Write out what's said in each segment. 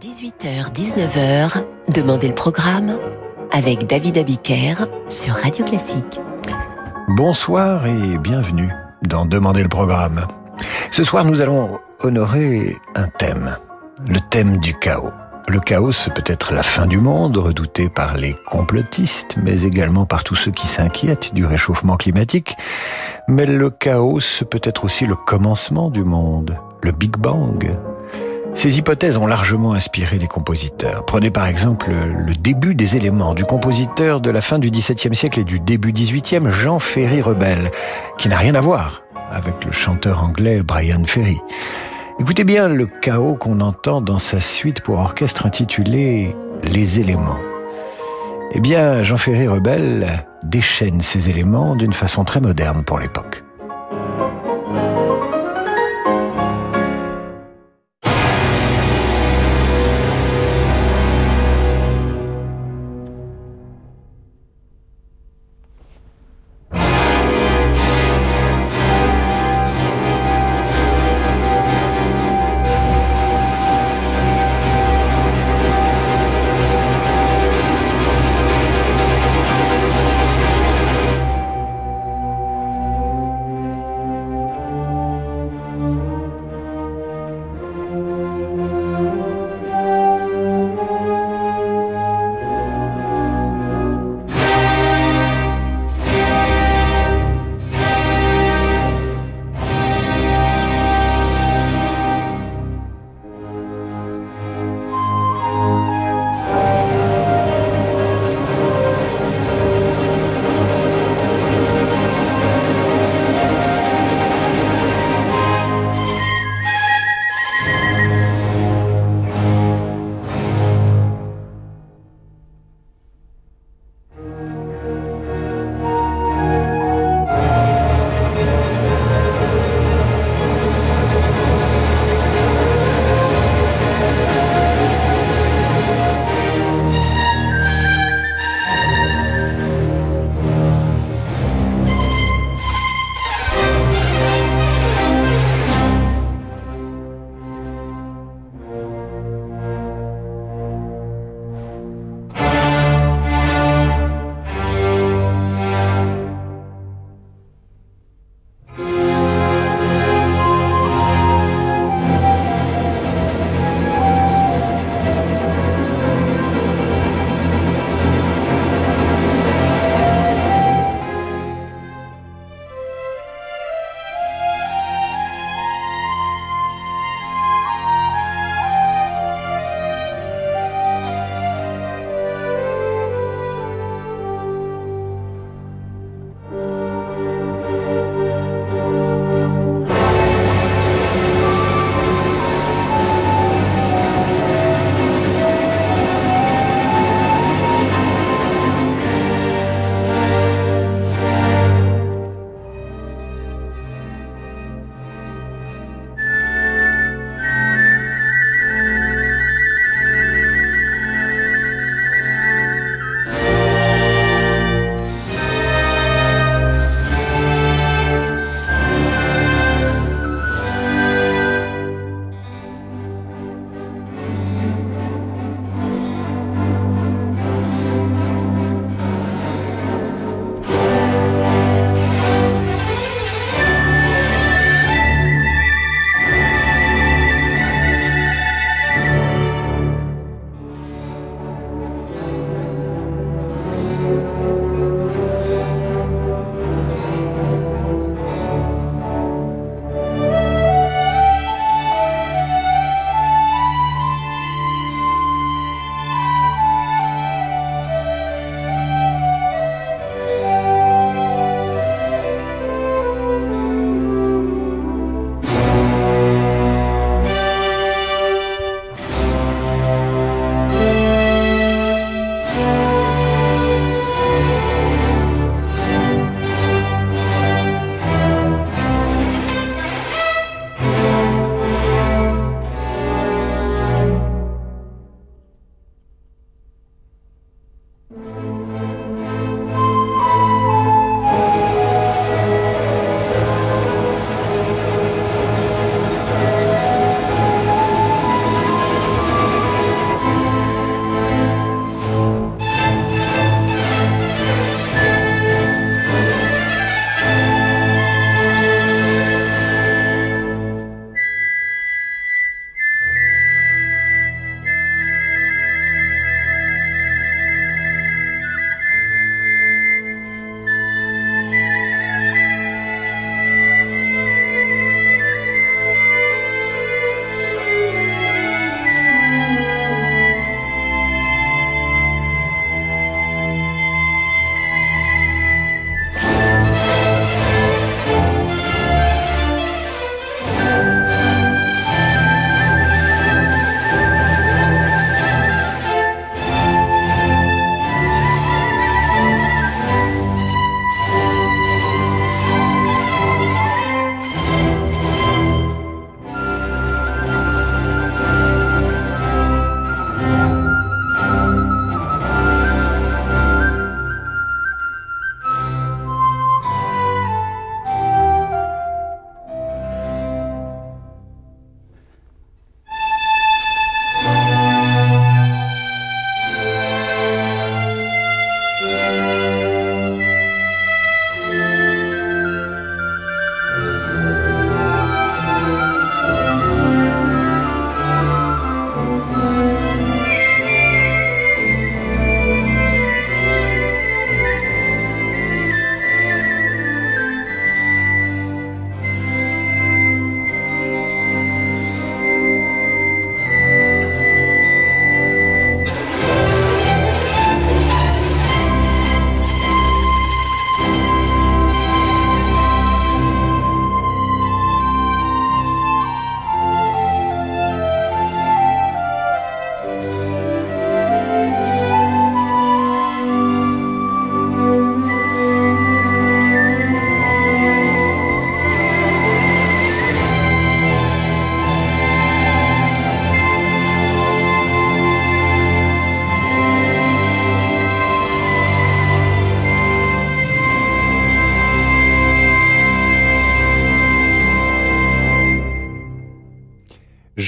18h-19h, Demandez le programme avec David Abiker sur Radio Classique. Bonsoir et bienvenue dans Demandez le programme. Ce soir, nous allons honorer un thème, le thème du chaos. Le chaos, c'est peut-être la fin du monde, redouté par les complotistes, mais également par tous ceux qui s'inquiètent du réchauffement climatique. Mais le chaos, c'est peut-être aussi le commencement du monde, le Big Bang, ces hypothèses ont largement inspiré les compositeurs. Prenez par exemple le début des éléments du compositeur de la fin du XVIIe siècle et du début XVIIIe, Jean Ferry Rebel, qui n'a rien à voir avec le chanteur anglais Brian Ferry. Écoutez bien le chaos qu'on entend dans sa suite pour orchestre intitulée Les éléments. Eh bien, Jean Ferry Rebel déchaîne ces éléments d'une façon très moderne pour l'époque.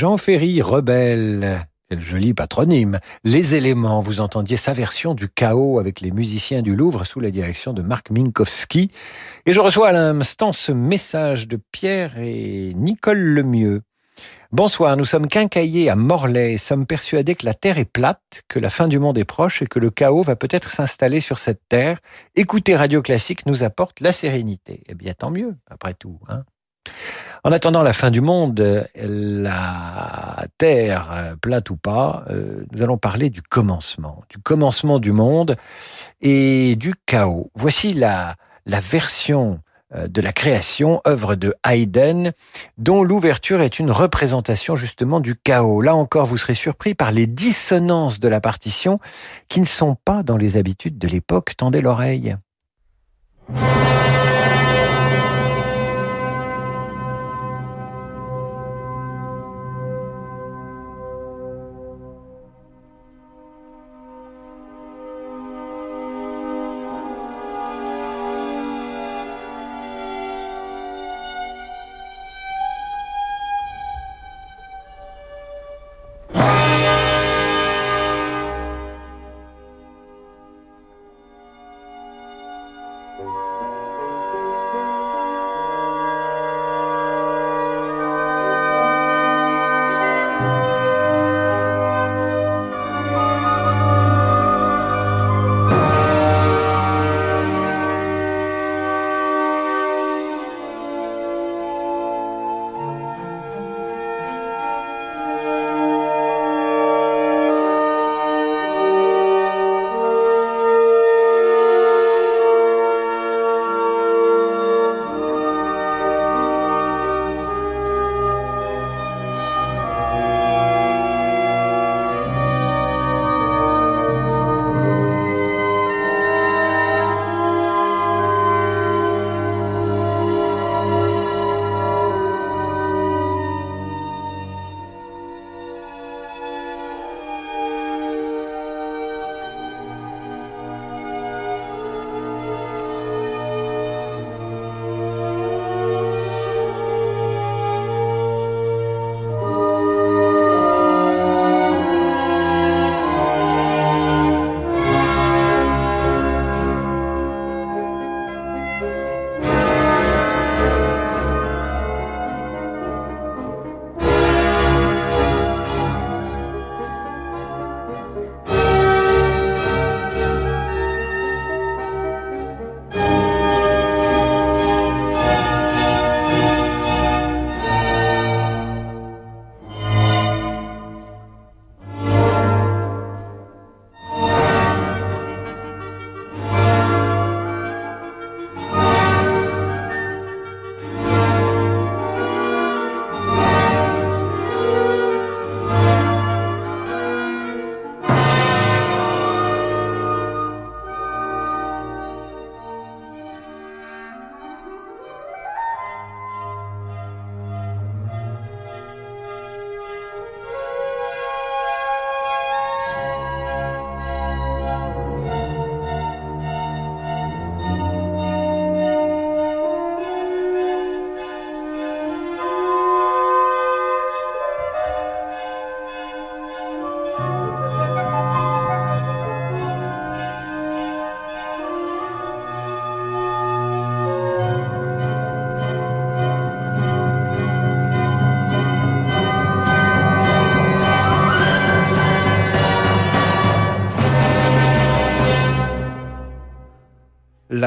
Jean Ferry, rebelle. Quel joli patronyme. Les éléments, vous entendiez sa version du chaos avec les musiciens du Louvre sous la direction de Marc Minkowski. Et je reçois à l'instant ce message de Pierre et Nicole Lemieux. Bonsoir, nous sommes quincaillés à Morlaix sommes persuadés que la Terre est plate, que la fin du monde est proche et que le chaos va peut-être s'installer sur cette Terre. Écouter Radio Classique nous apporte la sérénité. Eh bien, tant mieux, après tout. Hein en attendant la fin du monde, la Terre, plate ou pas, euh, nous allons parler du commencement, du commencement du monde et du chaos. Voici la, la version euh, de la création, œuvre de Haydn, dont l'ouverture est une représentation justement du chaos. Là encore, vous serez surpris par les dissonances de la partition qui ne sont pas dans les habitudes de l'époque. Tendez l'oreille.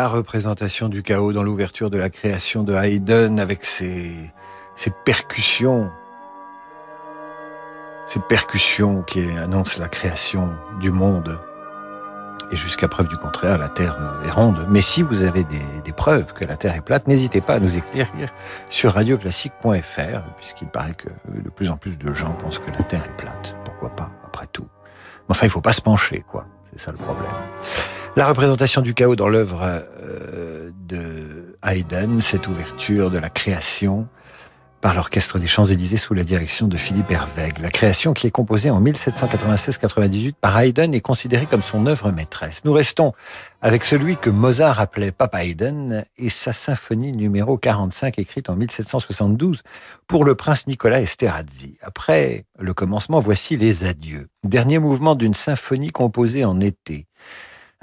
La représentation du chaos dans l'ouverture de la création de Haydn avec ses, percussions, ces percussions qui annoncent la création du monde. Et jusqu'à preuve du contraire, la Terre est ronde. Mais si vous avez des, preuves que la Terre est plate, n'hésitez pas à nous écrire sur radioclassique.fr, puisqu'il paraît que de plus en plus de gens pensent que la Terre est plate. Pourquoi pas, après tout? Mais enfin, il faut pas se pencher, quoi. C'est ça le problème. La représentation du chaos dans l'œuvre euh, de Haydn, cette ouverture de la création, par l'Orchestre des Champs-Élysées sous la direction de Philippe Hervègue. La création qui est composée en 1796-98 par Haydn est considérée comme son œuvre maîtresse. Nous restons avec celui que Mozart appelait Papa Haydn et sa symphonie numéro 45 écrite en 1772 pour le prince Nicolas Esterhazy. Après le commencement, voici les adieux. Dernier mouvement d'une symphonie composée en été.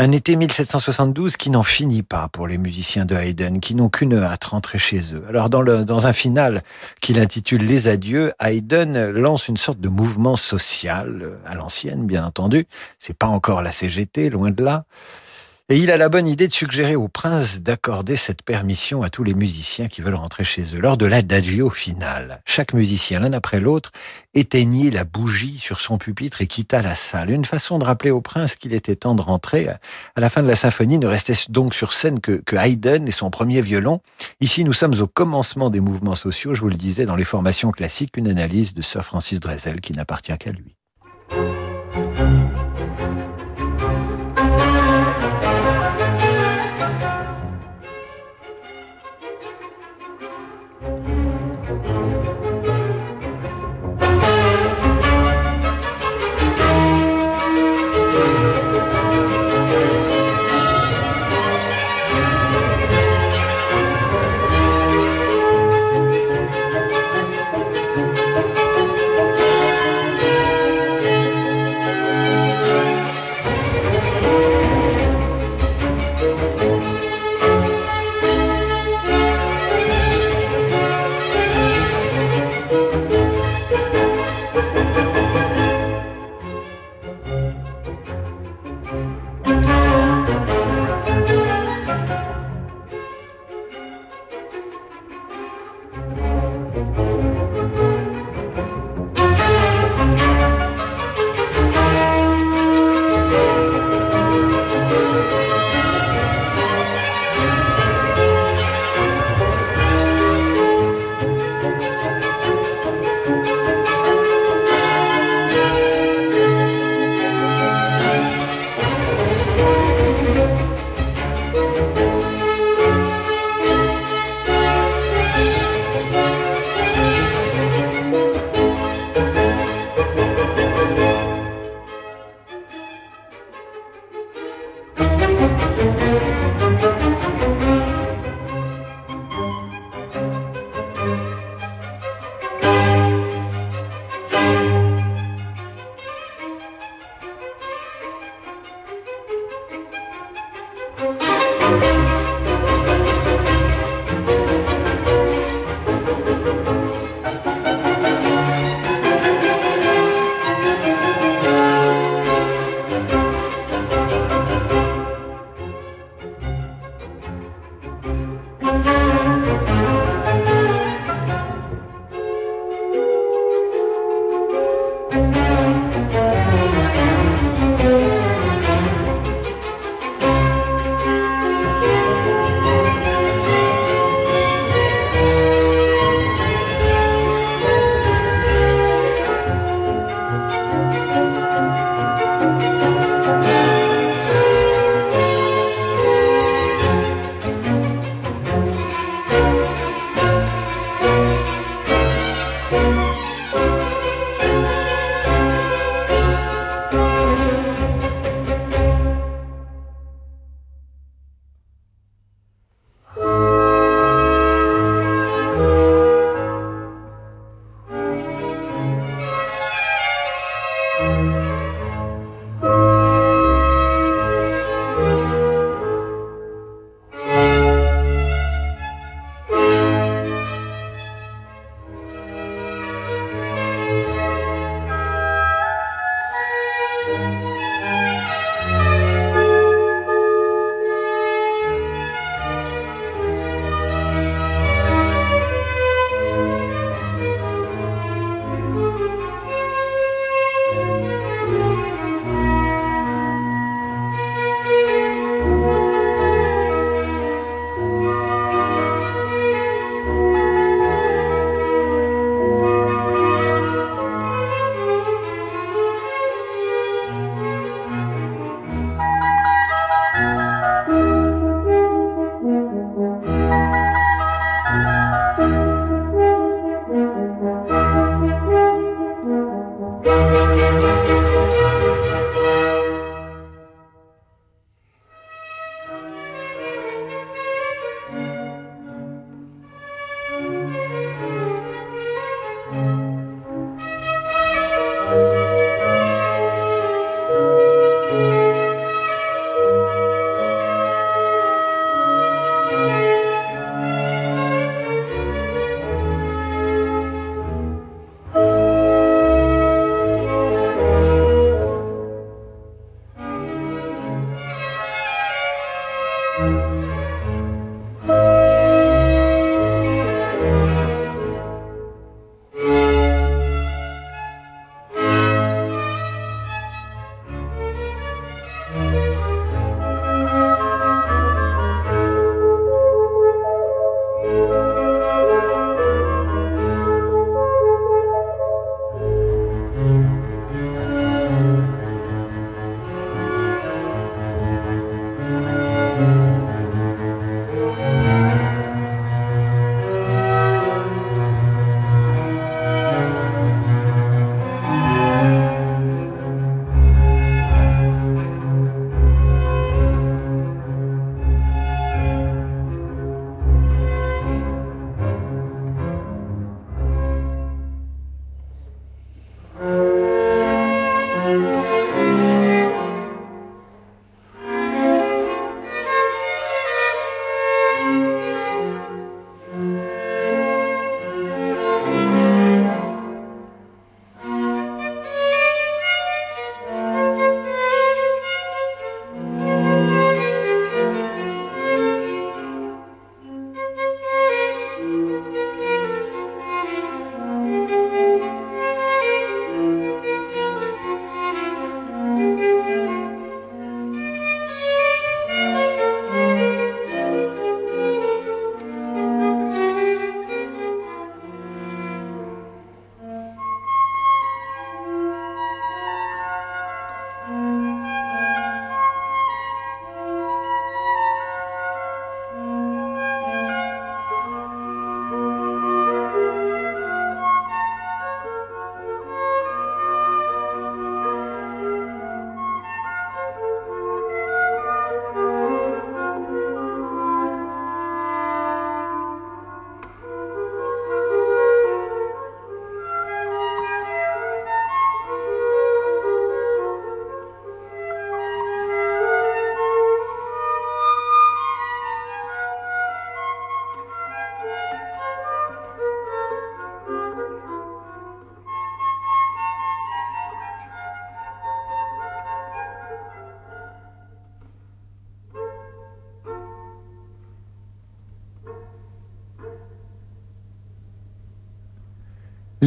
Un été 1772 qui n'en finit pas pour les musiciens de Haydn, qui n'ont qu'une hâte, rentrer chez eux. Alors dans, dans un final qu'il intitule Les adieux, Haydn lance une sorte de mouvement social, à l'ancienne bien entendu. C'est pas encore la CGT, loin de là. Et il a la bonne idée de suggérer au prince d'accorder cette permission à tous les musiciens qui veulent rentrer chez eux. Lors de l'adagio final, chaque musicien, l'un après l'autre, éteignit la bougie sur son pupitre et quitta la salle. Une façon de rappeler au prince qu'il était temps de rentrer. À la fin de la symphonie, ne restait donc sur scène que, que Haydn et son premier violon. Ici, nous sommes au commencement des mouvements sociaux. Je vous le disais, dans les formations classiques, une analyse de Sir Francis Drezel qui n'appartient qu'à lui.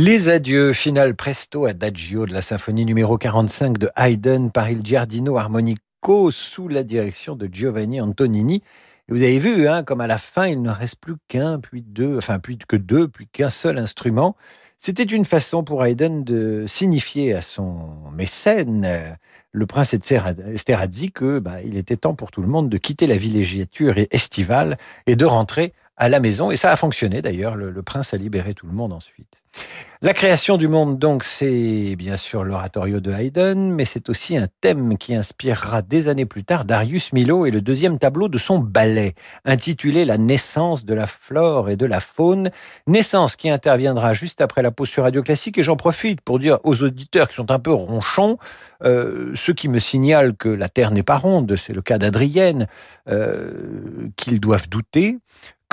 Les adieux, finale presto adagio de la symphonie numéro 45 de Haydn par il Giardino Armonico sous la direction de Giovanni Antonini. vous avez vu, hein, comme à la fin, il ne reste plus qu'un, puis deux, enfin, plus que deux, puis qu'un seul instrument. C'était une façon pour Haydn de signifier à son mécène, le prince Esterhazy, que bah, il était temps pour tout le monde de quitter la villégiature estivale et de rentrer à la maison. Et ça a fonctionné d'ailleurs. le prince a libéré tout le monde ensuite. La création du monde, donc, c'est bien sûr l'oratorio de Haydn, mais c'est aussi un thème qui inspirera des années plus tard Darius Milhaud et le deuxième tableau de son ballet, intitulé La naissance de la flore et de la faune, naissance qui interviendra juste après la pause sur Radio Classique. Et j'en profite pour dire aux auditeurs qui sont un peu ronchons, euh, ceux qui me signalent que la Terre n'est pas ronde, c'est le cas d'Adrienne, euh, qu'ils doivent douter.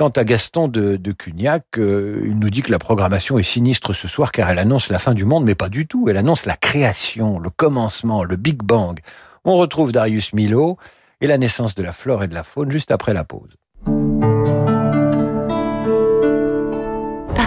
Quant à Gaston de, Cugnac, euh, il nous dit que la programmation est sinistre ce soir car elle annonce la fin du monde, mais pas du tout. Elle annonce la création, le commencement, le Big Bang. On retrouve Darius Milo et la naissance de la flore et de la faune juste après la pause.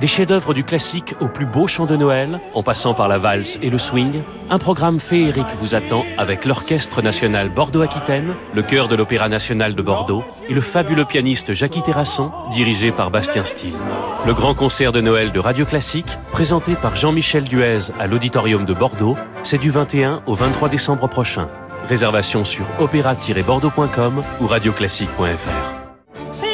Des chefs-d'œuvre du classique au plus beau chant de Noël, en passant par la valse et le swing, un programme féerique vous attend avec l'Orchestre national Bordeaux-Aquitaine, le chœur de l'Opéra national de Bordeaux et le fabuleux pianiste Jackie Terrasson, dirigé par Bastien Steele. Le grand concert de Noël de Radio Classique, présenté par Jean-Michel Duez à l'Auditorium de Bordeaux, c'est du 21 au 23 décembre prochain. Réservation sur opéra-bordeaux.com ou radioclassique.fr.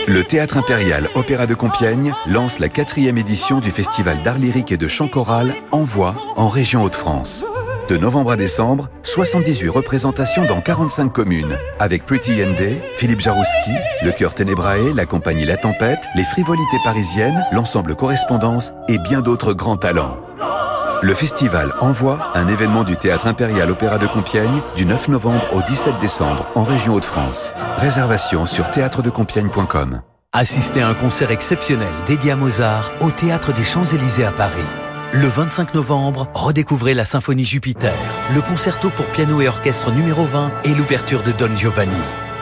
Le Théâtre Impérial Opéra de Compiègne lance la quatrième édition du Festival d'art lyrique et de chant choral Envoi en région Hauts-de-France. De novembre à décembre, 78 représentations dans 45 communes, avec Pretty Day, Philippe Jarouski, le Chœur Ténébrae, la compagnie La Tempête, les Frivolités Parisiennes, l'ensemble Correspondance et bien d'autres grands talents. Le festival Envoi, un événement du Théâtre Impérial Opéra de Compiègne, du 9 novembre au 17 décembre, en région Hauts-de-France. Réservation sur théâtredecompiègne.com. Assistez à un concert exceptionnel dédié à Mozart au Théâtre des Champs-Élysées à Paris. Le 25 novembre, redécouvrez la Symphonie Jupiter, le concerto pour piano et orchestre numéro 20 et l'ouverture de Don Giovanni.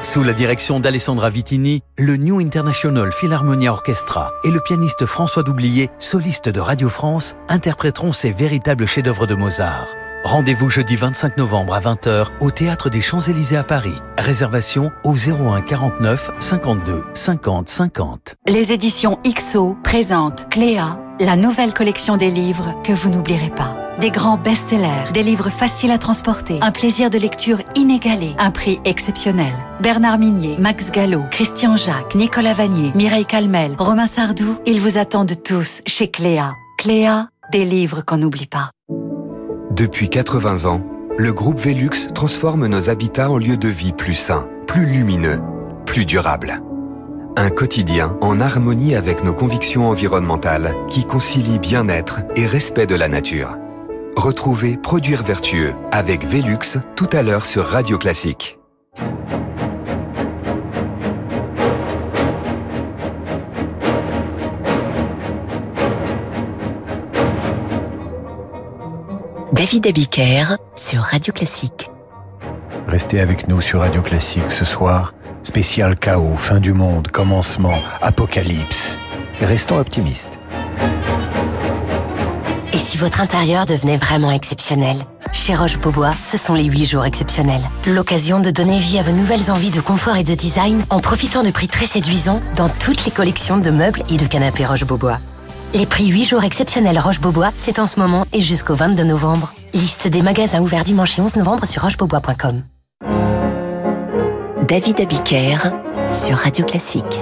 Sous la direction d'Alessandra Vitini, le New International Philharmonia Orchestra et le pianiste François Doublier, soliste de Radio France, interpréteront ces véritables chefs-d'œuvre de Mozart. Rendez-vous jeudi 25 novembre à 20h au Théâtre des Champs-Élysées à Paris. Réservation au 01 49 52 50 50. Les éditions XO présentent Cléa, la nouvelle collection des livres que vous n'oublierez pas. Des grands best-sellers, des livres faciles à transporter, un plaisir de lecture inégalé, un prix exceptionnel. Bernard Minier, Max Gallo, Christian Jacques, Nicolas Vanier, Mireille Calmel, Romain Sardou, ils vous attendent tous chez Cléa. Cléa, des livres qu'on n'oublie pas. Depuis 80 ans, le groupe Velux transforme nos habitats en lieux de vie plus sains, plus lumineux, plus durables. Un quotidien en harmonie avec nos convictions environnementales qui concilie bien-être et respect de la nature. Retrouvez Produire vertueux avec Velux tout à l'heure sur Radio Classique. David Abiker sur Radio Classique. Restez avec nous sur Radio Classique ce soir. Spécial chaos, fin du monde, commencement, apocalypse. Et restons optimistes. Et si votre intérieur devenait vraiment exceptionnel Chez Roche-Beaubois, ce sont les 8 jours exceptionnels. L'occasion de donner vie à vos nouvelles envies de confort et de design en profitant de prix très séduisants dans toutes les collections de meubles et de canapés Roche-Beaubois. Les prix 8 jours exceptionnels Roche-Beaubois, c'est en ce moment et jusqu'au 22 novembre. Liste des magasins ouverts dimanche et 11 novembre sur rochebeaubois.com. David Abiker sur Radio Classique.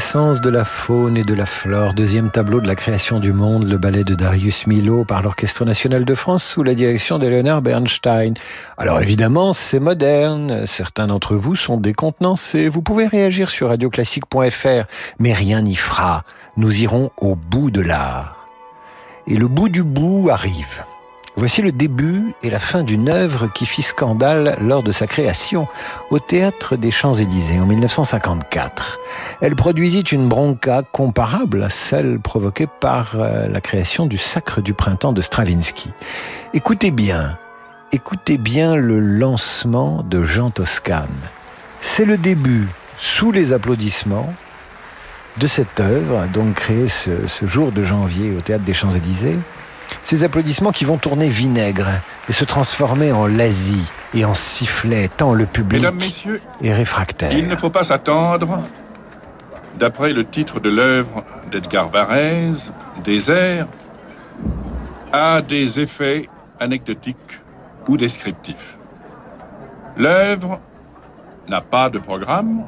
La naissance de la faune et de la flore, deuxième tableau de la création du monde, le ballet de Darius Milhaud par l'Orchestre national de France sous la direction d'Eleonard Bernstein. Alors évidemment, c'est moderne, certains d'entre vous sont décontenancés, vous pouvez réagir sur radioclassique.fr, mais rien n'y fera, nous irons au bout de l'art. Et le bout du bout arrive. Voici le début et la fin d'une œuvre qui fit scandale lors de sa création au théâtre des Champs-Élysées en 1954. Elle produisit une bronca comparable à celle provoquée par euh, la création du Sacre du printemps de Stravinsky. Écoutez bien, écoutez bien le lancement de Jean Toscane. C'est le début, sous les applaudissements, de cette œuvre, donc créée ce, ce jour de janvier au théâtre des Champs-Élysées. Ces applaudissements qui vont tourner vinaigre et se transformer en lasie et en sifflet, tant le public Mesdames, Messieurs, est réfractaire. il ne faut pas s'attendre, d'après le titre de l'œuvre d'Edgar Varèse, des airs, à des effets anecdotiques ou descriptifs. L'œuvre n'a pas de programme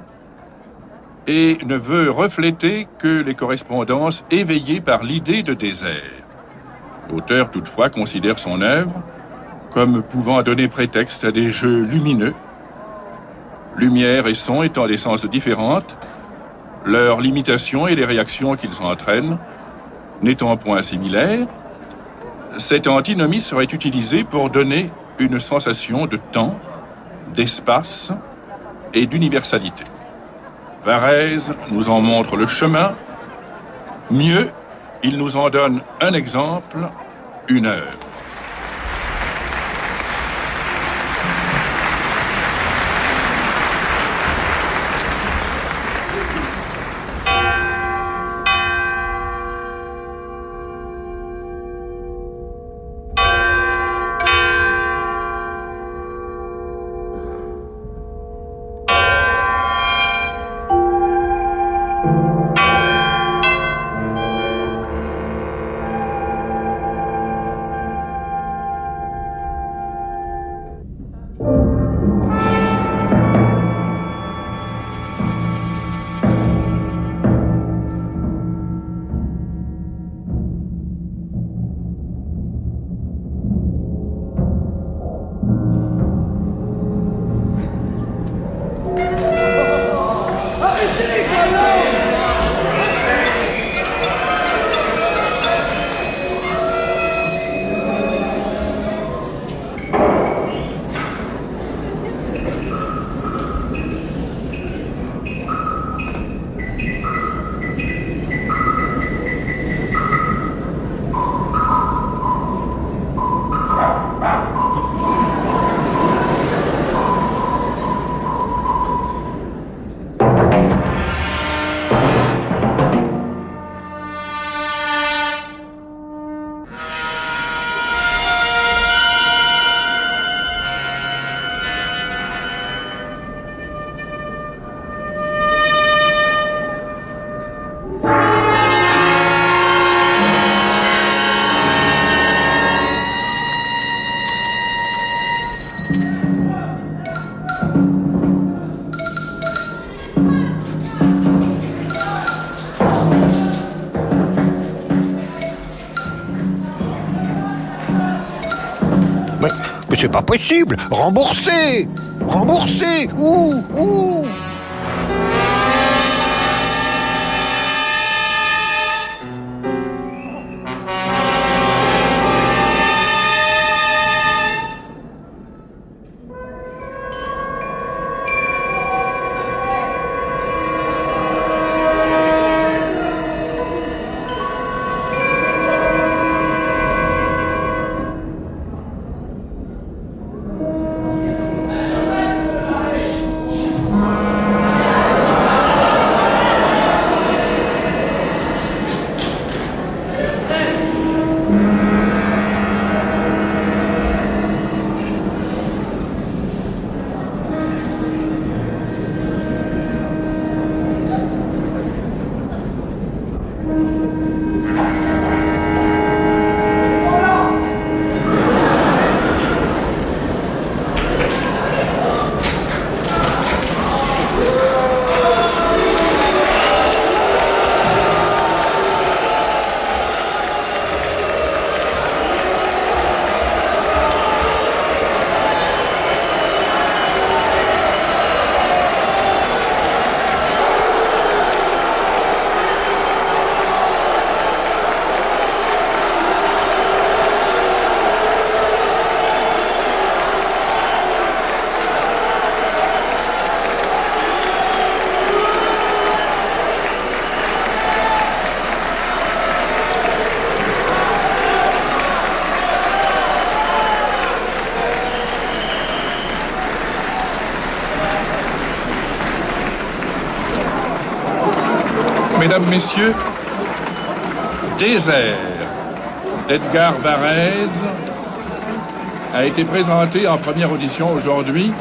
et ne veut refléter que les correspondances éveillées par l'idée de désert. L'auteur, toutefois, considère son œuvre comme pouvant donner prétexte à des jeux lumineux, lumière et son étant d'essence différentes, leurs limitations et les réactions qu'ils entraînent n'étant point similaires, cette antinomie serait utilisée pour donner une sensation de temps, d'espace et d'universalité. Varèse nous en montre le chemin, mieux, il nous en donne un exemple, une heure. C'est pas possible. Remboursez Remboursez Ouh Ouh mesdames, messieurs, Désert d'Edgar Varèse a été présenté en première audition aujourd'hui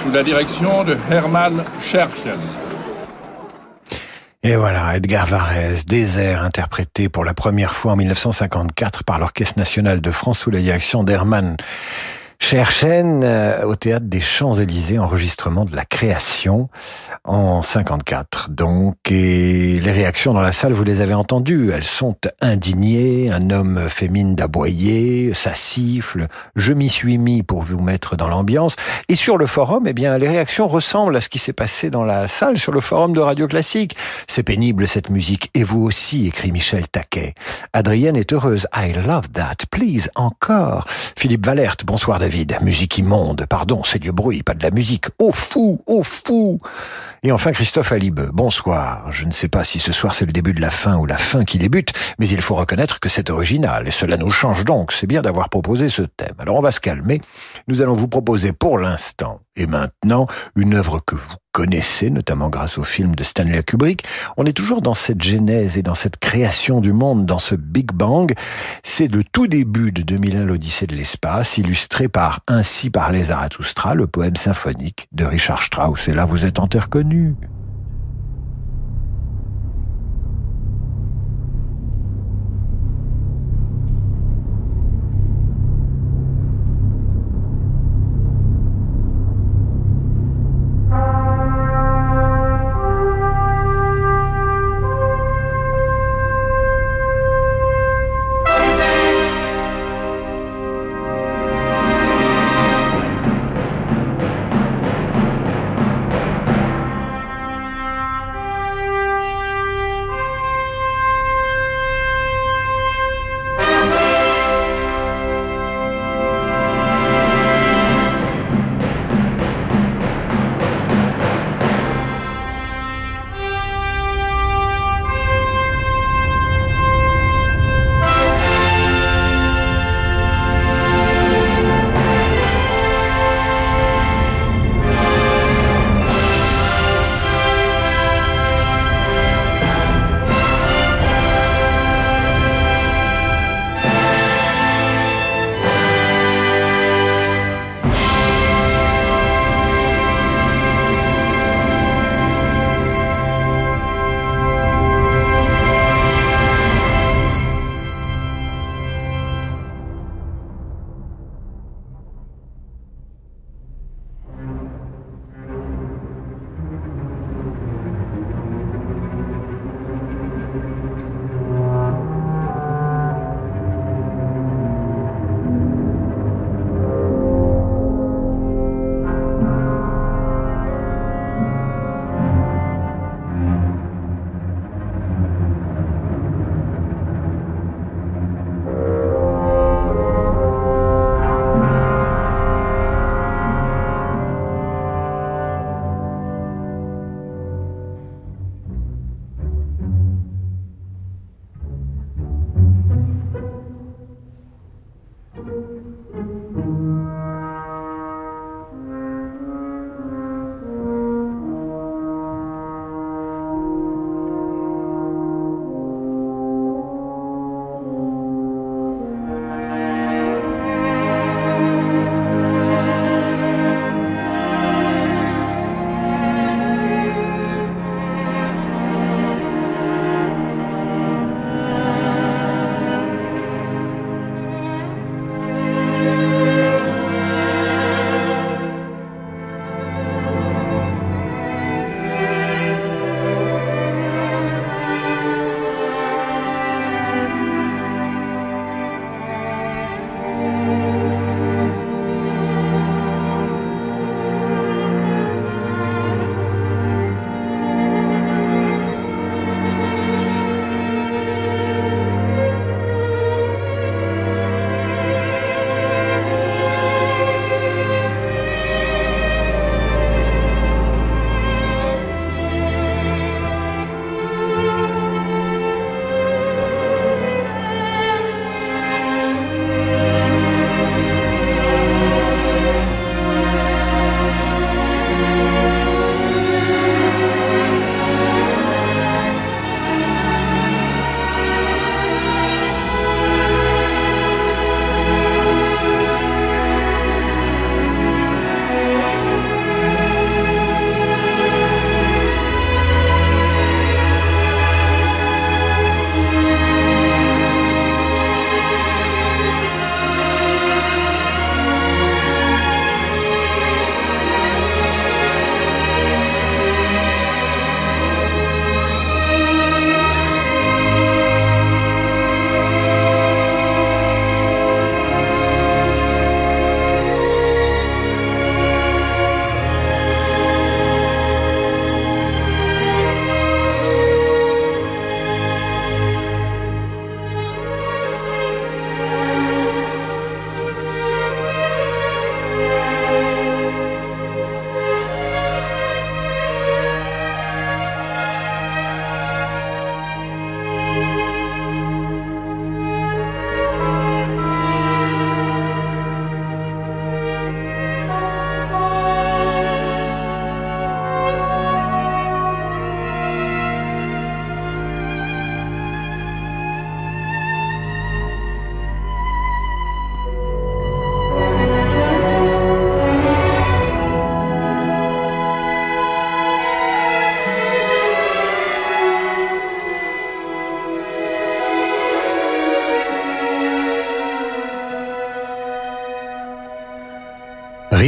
sous la direction de Hermann Scherchen. Et voilà, Edgar Varèse, Désert, interprété pour la première fois en 1954 par l'Orchestre national de France sous la direction d'Hermann Cherchen euh, au théâtre des Champs-Élysées, enregistrement de la création en 54. Donc, et les réactions dans la salle, vous les avez entendues. Elles sont indignées. Un homme féminin d'aboyer, ça siffle. Je m'y suis mis pour vous mettre dans l'ambiance. Et sur le forum, eh bien, les réactions ressemblent à ce qui s'est passé dans la salle sur le forum de Radio Classique. C'est pénible cette musique. Et vous aussi, écrit Michel Taquet. Adrienne est heureuse. I love that. Please, encore. Philippe Valert, bonsoir David. Musique immonde, pardon, c'est du bruit, pas de la musique. Oh fou, oh fou Et enfin Christophe Alibe, bonsoir. Je ne sais pas si ce soir c'est le début de la fin ou la fin qui débute, mais il faut reconnaître que c'est original, et cela nous change donc. C'est bien d'avoir proposé ce thème. Alors on va se calmer. Nous allons vous proposer pour l'instant et maintenant une œuvre que vous connaissez, notamment grâce au film de Stanley Kubrick. On est toujours dans cette genèse et dans cette création du monde, dans ce Big Bang. C'est le tout début de 2001, l'Odyssée de l'espace, illustré par Ainsi parlait Zarathustra, le poème symphonique de Richard Strauss. Et là, vous êtes en terre connue. bienvenue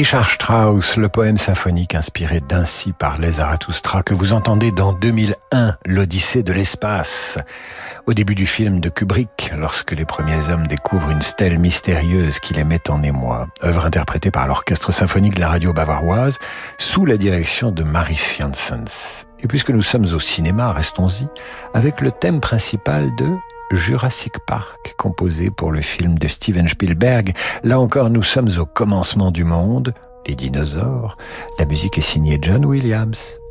Richard Strauss, le poème symphonique inspiré d'ainsi par les Zarathustra que vous entendez dans 2001, l'Odyssée de l'espace. Au début du film de Kubrick, lorsque les premiers hommes découvrent une stèle mystérieuse qui les met en émoi, œuvre interprétée par l'orchestre symphonique de la radio bavaroise sous la direction de Maris Janssens. Et puisque nous sommes au cinéma, restons-y, avec le thème principal de Jurassic Park, composé pour le film de Steven Spielberg. Là encore, nous sommes au commencement du monde, les dinosaures. La musique est signée John Williams.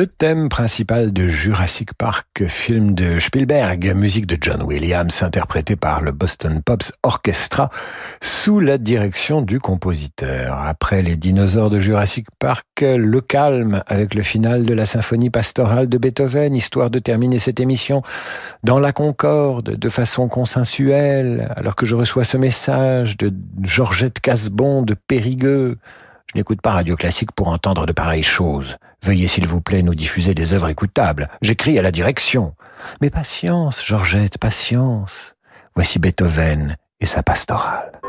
Le thème principal de Jurassic Park, film de Spielberg, musique de John Williams, interprété par le Boston Pops Orchestra, sous la direction du compositeur. Après les dinosaures de Jurassic Park, le calme avec le final de la symphonie pastorale de Beethoven, histoire de terminer cette émission dans la concorde, de façon consensuelle, alors que je reçois ce message de Georgette Casbon de Périgueux. Je n'écoute pas Radio Classique pour entendre de pareilles choses. Veuillez s'il vous plaît nous diffuser des œuvres écoutables. J'écris à la direction. Mais patience, Georgette, patience. Voici Beethoven et sa pastorale.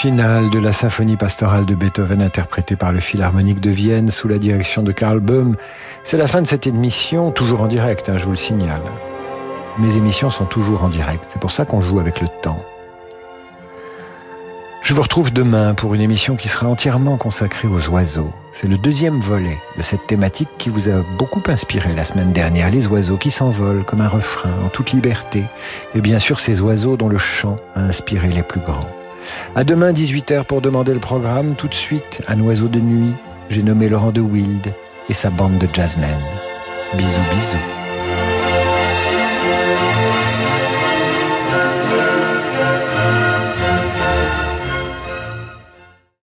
Le final de la symphonie pastorale de Beethoven interprétée par le Philharmonique de Vienne sous la direction de Karl Böhm. C'est la fin de cette émission, toujours en direct, hein, je vous le signale. Mes émissions sont toujours en direct, c'est pour ça qu'on joue avec le temps. Je vous retrouve demain pour une émission qui sera entièrement consacrée aux oiseaux. C'est le deuxième volet de cette thématique qui vous a beaucoup inspiré la semaine dernière. Les oiseaux qui s'envolent comme un refrain en toute liberté. Et bien sûr ces oiseaux dont le chant a inspiré les plus grands. À demain 18h pour demander le programme. Tout de suite, un oiseau de nuit. J'ai nommé Laurent de Wild et sa bande de jazzmen. Bisous, bisous.